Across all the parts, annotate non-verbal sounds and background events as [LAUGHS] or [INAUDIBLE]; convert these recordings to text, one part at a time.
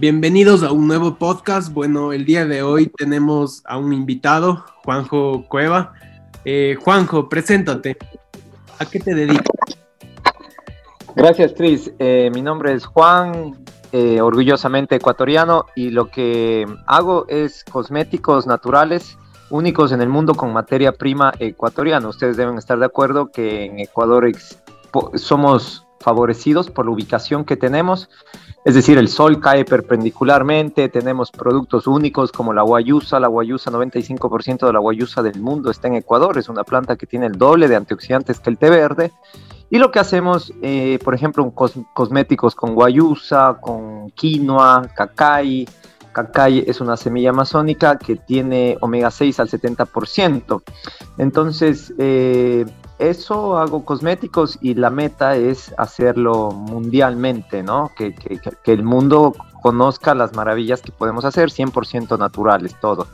Bienvenidos a un nuevo podcast. Bueno, el día de hoy tenemos a un invitado, Juanjo Cueva. Eh, Juanjo, preséntate. ¿A qué te dedicas? Gracias, Tris. Eh, mi nombre es Juan, eh, orgullosamente ecuatoriano, y lo que hago es cosméticos naturales únicos en el mundo con materia prima ecuatoriana. Ustedes deben estar de acuerdo que en Ecuador somos favorecidos por la ubicación que tenemos es decir, el sol cae perpendicularmente, tenemos productos únicos como la guayusa, la guayusa, 95% de la guayusa del mundo está en Ecuador, es una planta que tiene el doble de antioxidantes que el té verde. Y lo que hacemos, eh, por ejemplo, cosméticos con guayusa, con quinoa, cacay. Cacay es una semilla amazónica que tiene omega 6 al 70%. Entonces, eh, eso hago cosméticos y la meta es hacerlo mundialmente, ¿no? Que, el mundo conozca las maravillas que podemos hacer 100% naturales, todo.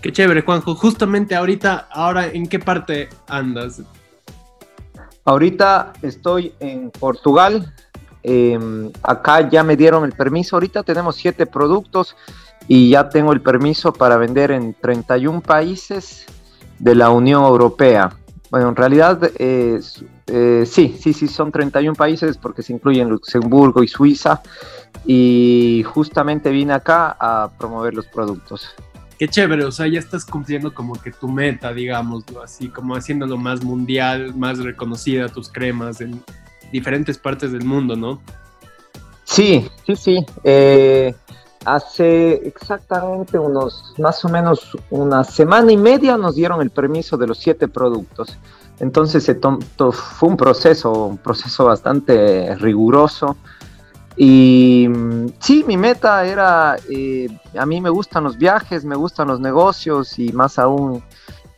Qué chévere, Juanjo. Justamente ahorita, ahora, ¿en qué parte andas? Ahorita estoy en Portugal. Em, acá ya me dieron el permiso. Ahorita tenemos siete productos y ya tengo el permiso para vender en 31 países de la Unión Europea. Bueno, en realidad eh, sí, sí, sí, son 31 países porque se incluyen Luxemburgo y Suiza y justamente vine acá a promover los productos. Qué chévere, o sea, ya estás cumpliendo como que tu meta, digamos, así como haciéndolo más mundial, más reconocida tus cremas en diferentes partes del mundo, ¿no? Sí, sí, sí. Eh, Hace exactamente unos, más o menos una semana y media nos dieron el permiso de los siete productos. Entonces fue un proceso, un proceso bastante riguroso. Y mm, sí, mi meta era, eh, a mí me gustan los viajes, me gustan los negocios y más aún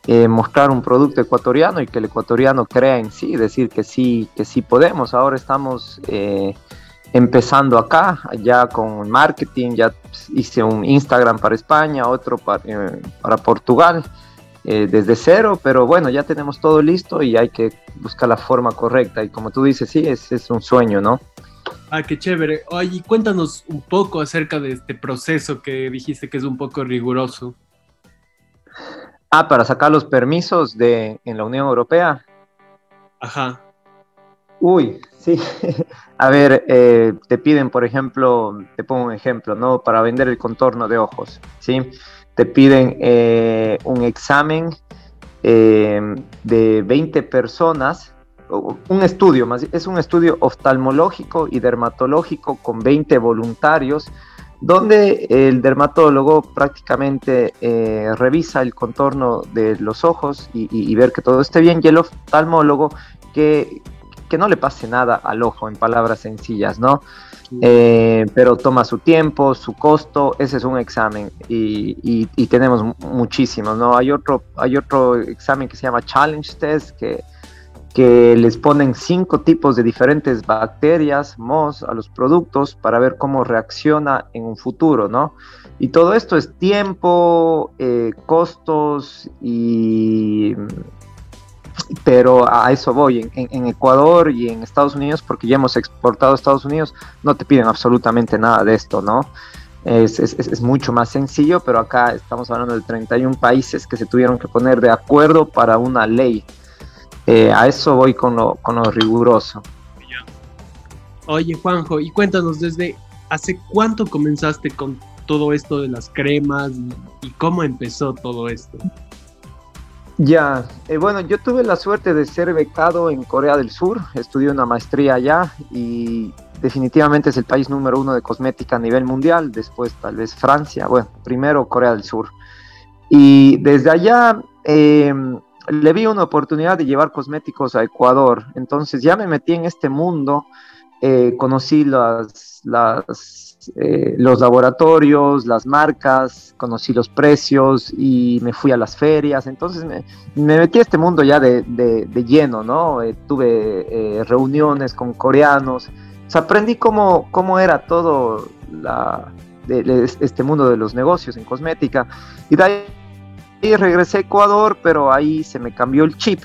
eh, mostrar un producto ecuatoriano y que el ecuatoriano crea en sí, decir que sí, que sí podemos. Ahora estamos eh, empezando acá, ya con marketing, ya hice un Instagram para España, otro para, eh, Portugal, eh, desde cero, pero bueno, ya tenemos todo listo y hay que buscar la forma correcta. Y como tú dices, sí, es, es un sueño, ¿no? Ah, qué chévere. Oye, cuéntanos un poco acerca de este proceso que dijiste que es un poco riguroso. Ah, para sacar los permisos de, en la Unión Europea. Ajá. Uy, sí. [LAUGHS] A ver, eh, te piden, por ejemplo, te pongo un ejemplo, ¿no? Para vender el contorno de ojos, ¿sí? Te piden eh, un examen eh, de 20 personas, un estudio, más es un estudio oftalmológico y dermatológico con 20 voluntarios, donde el dermatólogo prácticamente revisa el contorno de los ojos y, y, ver que todo esté bien, y el oftalmólogo que que no le pase nada al ojo, en palabras sencillas, ¿no? Eh, pero toma su tiempo, su costo, ese es un examen y, tenemos muchísimos, ¿no? Hay otro, hay otro examen que se llama Challenge Test que, que les ponen cinco tipos de diferentes bacterias, MOS, a los productos para ver cómo reacciona en un futuro, ¿no? Y todo esto es tiempo, eh, costos y pero a eso voy. En, Ecuador y en Estados Unidos, porque ya hemos exportado a Estados Unidos, no te piden absolutamente nada de esto, ¿no? Es, mucho más sencillo, pero acá estamos hablando de 31 países que se tuvieron que poner de acuerdo para una ley. Eh, a eso voy con lo, con lo riguroso. Oye, Juanjo, y cuéntanos, ¿desde hace cuánto comenzaste con todo esto de las cremas y cómo empezó todo esto? Ya, eh, bueno, yo tuve la suerte de ser becado en Corea del Sur, estudié una maestría allá y definitivamente es el país número uno de cosmética a nivel mundial, después tal vez Francia, bueno, primero Corea del Sur. Y desde allá em, le vi una oportunidad de llevar cosméticos a Ecuador, entonces ya me metí en este mundo, eh, conocí eh, los laboratorios, las marcas, conocí los precios y me fui a las ferias. Entonces me, metí a este mundo ya de, lleno, ¿no? Eh, tuve reuniones con coreanos. aprendí cómo, cómo era todo este mundo de los negocios en cosmética. Y de ahí regresé a Ecuador, pero ahí se me cambió el chip.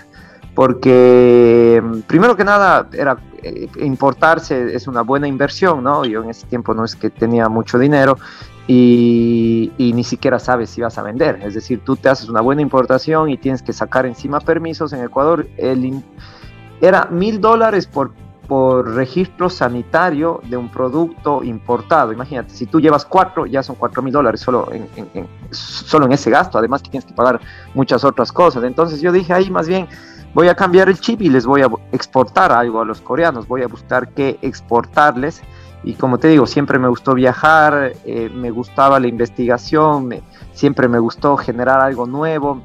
Porque primero que nada era eh, importarse es una buena inversión, ¿no? Yo en ese tiempo no es que tenía mucho dinero y, ni siquiera sabes si vas a vender. Es decir, tú te haces una buena importación y tienes que sacar encima permisos. En Ecuador el, era mil dólares por, por registro sanitario de un producto importado. Imagínate, si tú llevas cuatro, ya son cuatro mil dólares solo en, solo en ese gasto. Además que tienes que pagar muchas otras cosas. Entonces yo dije ahí más bien voy a cambiar el chip y les voy a exportar algo a los coreanos. Voy a buscar qué exportarles y como te digo, siempre me gustó viajar, eh, me gustaba la investigación, siempre me gustó generar algo nuevo.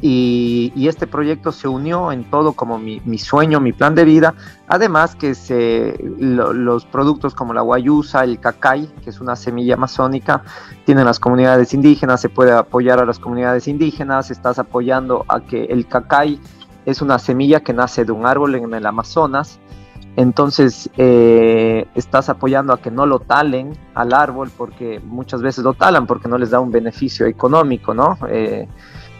Y, este proyecto se unió en todo como mi, sueño, mi plan de vida. Además que se, los productos como la guayusa, el cacay, que es una semilla amazónica, tienen las comunidades indígenas, se puede apoyar a las comunidades indígenas, estás apoyando a que el cacay es una semilla que nace de un árbol en el Amazonas entonces eh, estás apoyando a que no lo talen al árbol porque muchas veces lo talan porque no les da un beneficio económico, ¿no? Eh,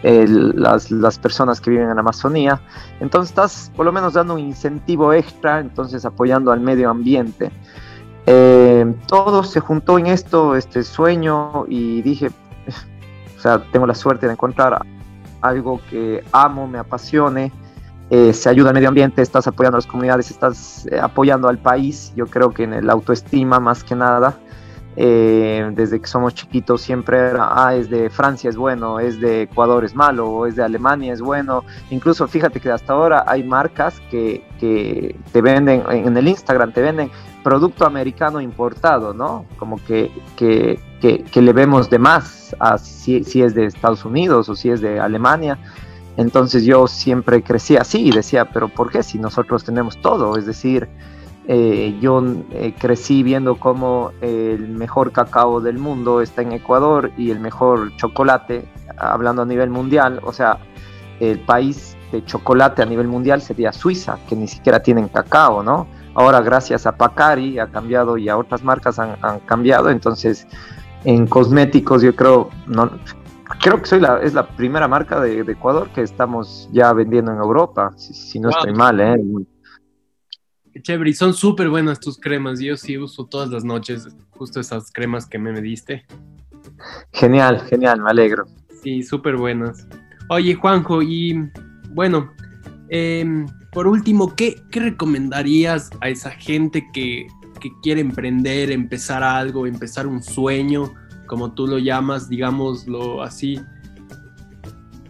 las, personas que viven en la Amazonía. Entonces estás por lo menos dando un incentivo extra, entonces apoyando al medio ambiente. Eh, todo se juntó en esto, este sueño, y dije, [LAUGHS] o sea, tengo la suerte de encontrar algo que amo, me apasione eh, se ayuda al medio ambiente, estás apoyando a las comunidades, estás eh, apoyando al país, yo creo que en el autoestima más que nada, eh, desde que somos chiquitos siempre era, ah, es de Francia es bueno, es de Ecuador es malo, o es de Alemania es bueno, incluso fíjate que hasta ahora hay marcas que, que te venden, en el Instagram te venden producto americano importado, ¿no? Como que, que, le vemos de más si, es de Estados Unidos o si es de Alemania. Entonces yo siempre crecí así y decía, pero ¿por qué si nosotros tenemos todo? Es decir, eh, yo eh, crecí viendo cómo el mejor cacao del mundo está en Ecuador y el mejor chocolate, hablando a nivel mundial, o sea, el país de chocolate a nivel mundial sería Suiza, que ni siquiera tienen cacao, ¿no? Ahora gracias a Pacari ha cambiado y a otras marcas han cambiado, entonces en cosméticos yo creo, no, creo que soy la, es la primera marca de, Ecuador que estamos ya vendiendo en Europa, si, no estoy mal, ¿eh? Qué chévere, y son súper buenas tus cremas. Yo sí uso todas las noches justo esas cremas que me, diste. Genial, genial, me alegro. Sí, súper buenas. Oye, Juanjo, y bueno, em, por último, ¿qué, ¿qué, recomendarías a esa gente que, que quiere emprender, empezar algo, empezar un sueño? como tú lo llamas, digámoslo así,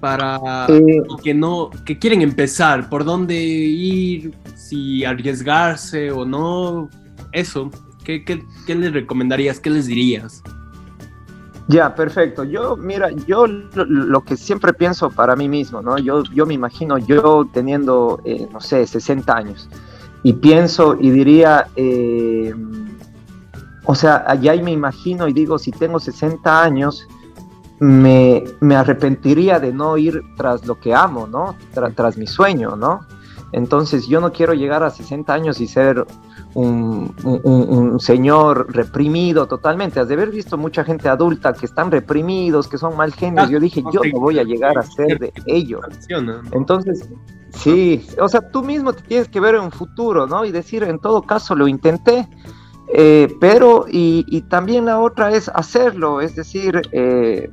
para eh, que no, que quieren empezar, por dónde ir, si arriesgarse o no, eso, ¿qué, qué, les recomendarías? ¿Qué les dirías? Ya, perfecto. Yo, mira, yo lo, que siempre pienso para mí mismo, ¿no? Yo, yo me imagino yo teniendo, eh, no sé, 60 años, y pienso y diría, eh, o sea, allá me imagino y digo, si tengo 60 años, me, arrepentiría de no ir tras lo que amo, ¿no? tras mi sueño, ¿no? Entonces yo no quiero llegar a 60 años y ser un, señor reprimido totalmente. Has de haber visto mucha gente adulta que están reprimidos, que son mal genios. Yo dije, yo no voy a llegar a ser de ellos. Entonces, sí, o sea, tú mismo te tienes que ver en un futuro, ¿no? Y decir, en todo caso, lo intenté eh, pero, y, también la otra es hacerlo, es decir, eh,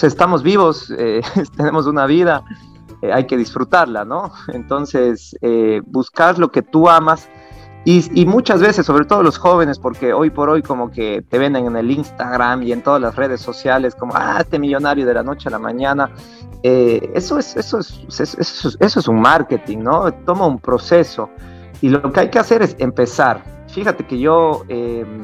estamos vivos, [LAUGHS] eh, tenemos una vida, hay que disfrutarla, ¿no? Entonces, buscar lo que tú amas. Y, muchas veces, sobre todo los jóvenes, porque hoy por hoy como que te venden en el Instagram y en todas las redes sociales como, ah, este millonario de la noche a la mañana, eso, es, eso, es, eso, es un marketing, ¿no? Toma un proceso. Y lo que hay que hacer es empezar, fíjate que yo, em,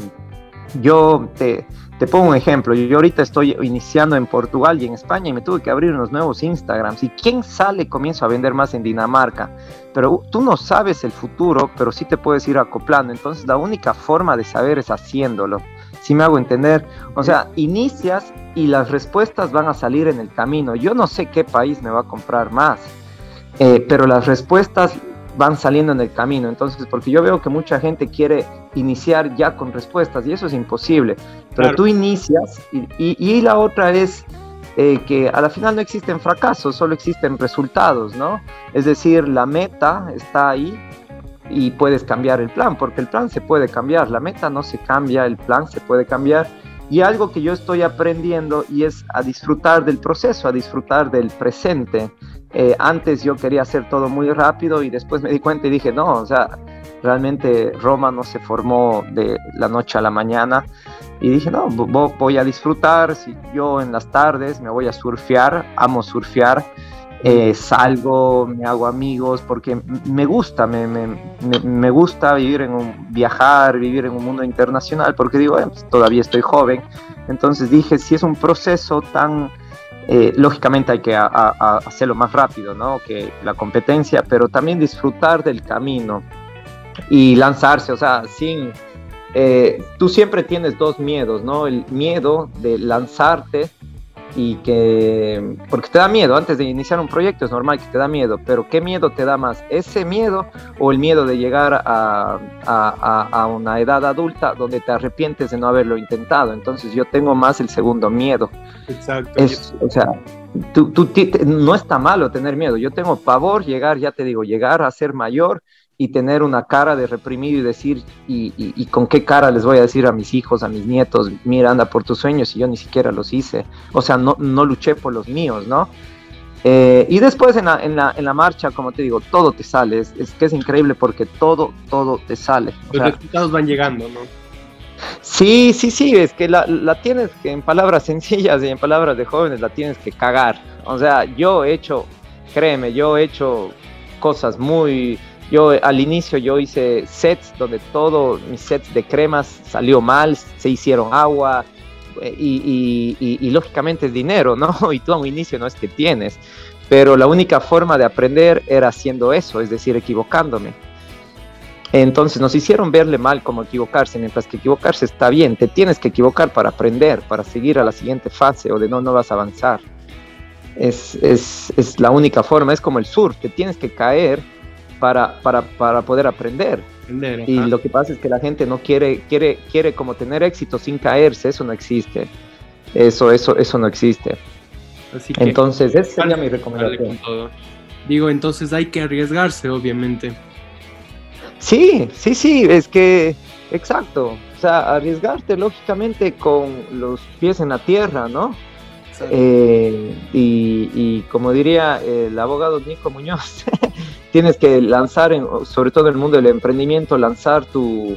yo te, pongo un ejemplo. Yo ahorita estoy iniciando en Portugal y en España y me tuve que abrir unos nuevos Instagrams. ¿Y quién sale? Comienzo a vender más en Dinamarca. Pero tú no sabes el futuro, pero sí te puedes ir acoplando. Entonces la única forma de saber es haciéndolo. Si me hago entender, o sea, inicias y las respuestas van a salir en el camino. Yo no sé qué país me va a comprar más, eh, pero las respuestas van saliendo en el camino. Entonces, porque yo veo que mucha gente quiere iniciar ya con respuestas y eso es imposible. Pero tú inicias y, y, la otra es eh, que a la final no existen fracasos, solo existen resultados, ¿no? Es decir, la meta está ahí y puedes cambiar el plan, porque el plan se puede cambiar, la meta no se cambia, el plan se puede cambiar. Y algo que yo estoy aprendiendo y es a disfrutar del proceso, a disfrutar del presente. Eh, antes yo quería hacer todo muy rápido y después me di cuenta y dije, no, o sea, realmente Roma no se formó de la noche a la mañana. Y dije, no, voy a disfrutar, si yo en las tardes me voy a surfear, amo surfear, eh, salgo, me hago amigos, porque me gusta, me, me, gusta vivir en un, viajar, vivir en un mundo internacional, porque digo, pues, todavía estoy joven. Entonces dije, si es un proceso tan, eh, lógicamente hay que hacerlo más rápido, ¿no? Que la competencia, pero también disfrutar del camino y lanzarse, o sea, sin eh, tú siempre tienes dos miedos, ¿no? El miedo de lanzarte y que, porque te da miedo, antes de iniciar un proyecto es normal que te da miedo, pero ¿qué miedo te da más? ¿Ese miedo o el miedo de llegar a, a, una edad adulta donde te arrepientes de no haberlo intentado? Entonces yo tengo más el segundo miedo. Exacto. o sea, tú, tú, no está malo tener miedo, yo tengo pavor llegar, ya te digo, llegar a ser mayor y tener una cara de reprimido y decir, y, con qué cara les voy a decir a mis hijos, a mis nietos, mira, anda por tus sueños y yo ni siquiera los hice. O sea, no, no luché por los míos, ¿no? Eh, y después en la, en, la, en la, marcha, como te digo, todo te sale. Es, que es increíble porque todo, todo te sale. Los resultados van llegando, ¿no? Sí, sí, sí, es que la, la, tienes que en palabras [LAUGHS] sencillas y en palabras de jóvenes la tienes que cagar. O sea, yo he hecho, créeme, yo he hecho cosas muy yo al inicio yo hice sets donde todos mis sets de cremas salió mal, se hicieron agua eh, y, lógicamente es dinero, ¿no? [LAUGHS] Y tú a un inicio no es que tienes, pero la única forma de aprender era haciendo eso, es decir, equivocándome. Entonces nos hicieron verle mal como equivocarse, mientras que equivocarse está bien, te tienes que equivocar para aprender, para seguir a la siguiente fase o de no, no vas a avanzar. Es, es, es la única forma, es como el surf, te tienes que caer para, para, para poder aprender. y lo que pasa es que la gente no quiere, quiere, quiere como tener éxito sin caerse, eso no existe. Eso, eso, eso no existe. entonces, esa sería mi recomendación. Digo, entonces hay que arriesgarse, obviamente. Sí, sí, sí, es que, exacto. O sea, arriesgarte lógicamente con los pies en la tierra, ¿no? Eh, y, y, como diría el abogado Nico Muñoz, [LAUGHS] tienes que lanzar, sobre todo en el mundo del emprendimiento, lanzar tu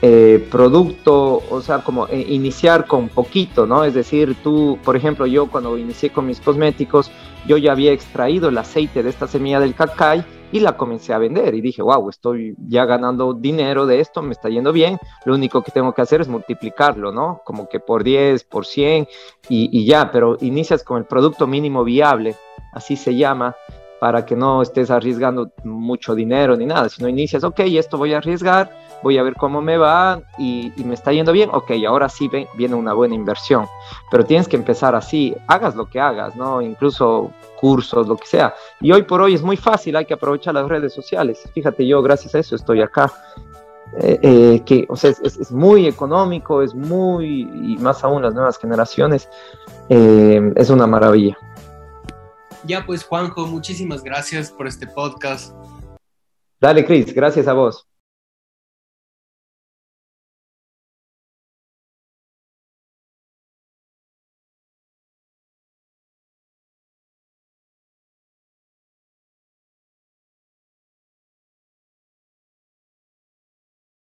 eh, producto, o sea, como eh, iniciar con poquito, ¿no? Es decir, tú, por ejemplo, yo cuando inicié con mis cosméticos, yo ya había extraído el aceite de esta semilla del cacay y la comencé a vender y dije, wow, estoy ya ganando dinero de esto, me está yendo bien, lo único que tengo que hacer es multiplicarlo, ¿no? Como que por 10, por 100 y, y ya, pero inicias con el producto mínimo viable, así se llama, para que no estés arriesgando mucho dinero ni nada, sino inicias, ok, esto voy a arriesgar, voy a ver cómo me va y, me está yendo bien, ok, ahora sí viene una buena inversión, pero tienes que empezar así, hagas lo que hagas, ¿no? Incluso cursos, lo que sea. Y hoy por hoy es muy fácil, hay que aprovechar las redes sociales. Fíjate, yo gracias a eso estoy acá. Eh, eh, que o sea, es, muy económico, es muy, y más aún las nuevas generaciones, eh, es una maravilla. Ya pues Juanjo, muchísimas gracias por este podcast. Dale, Cris, gracias a vos.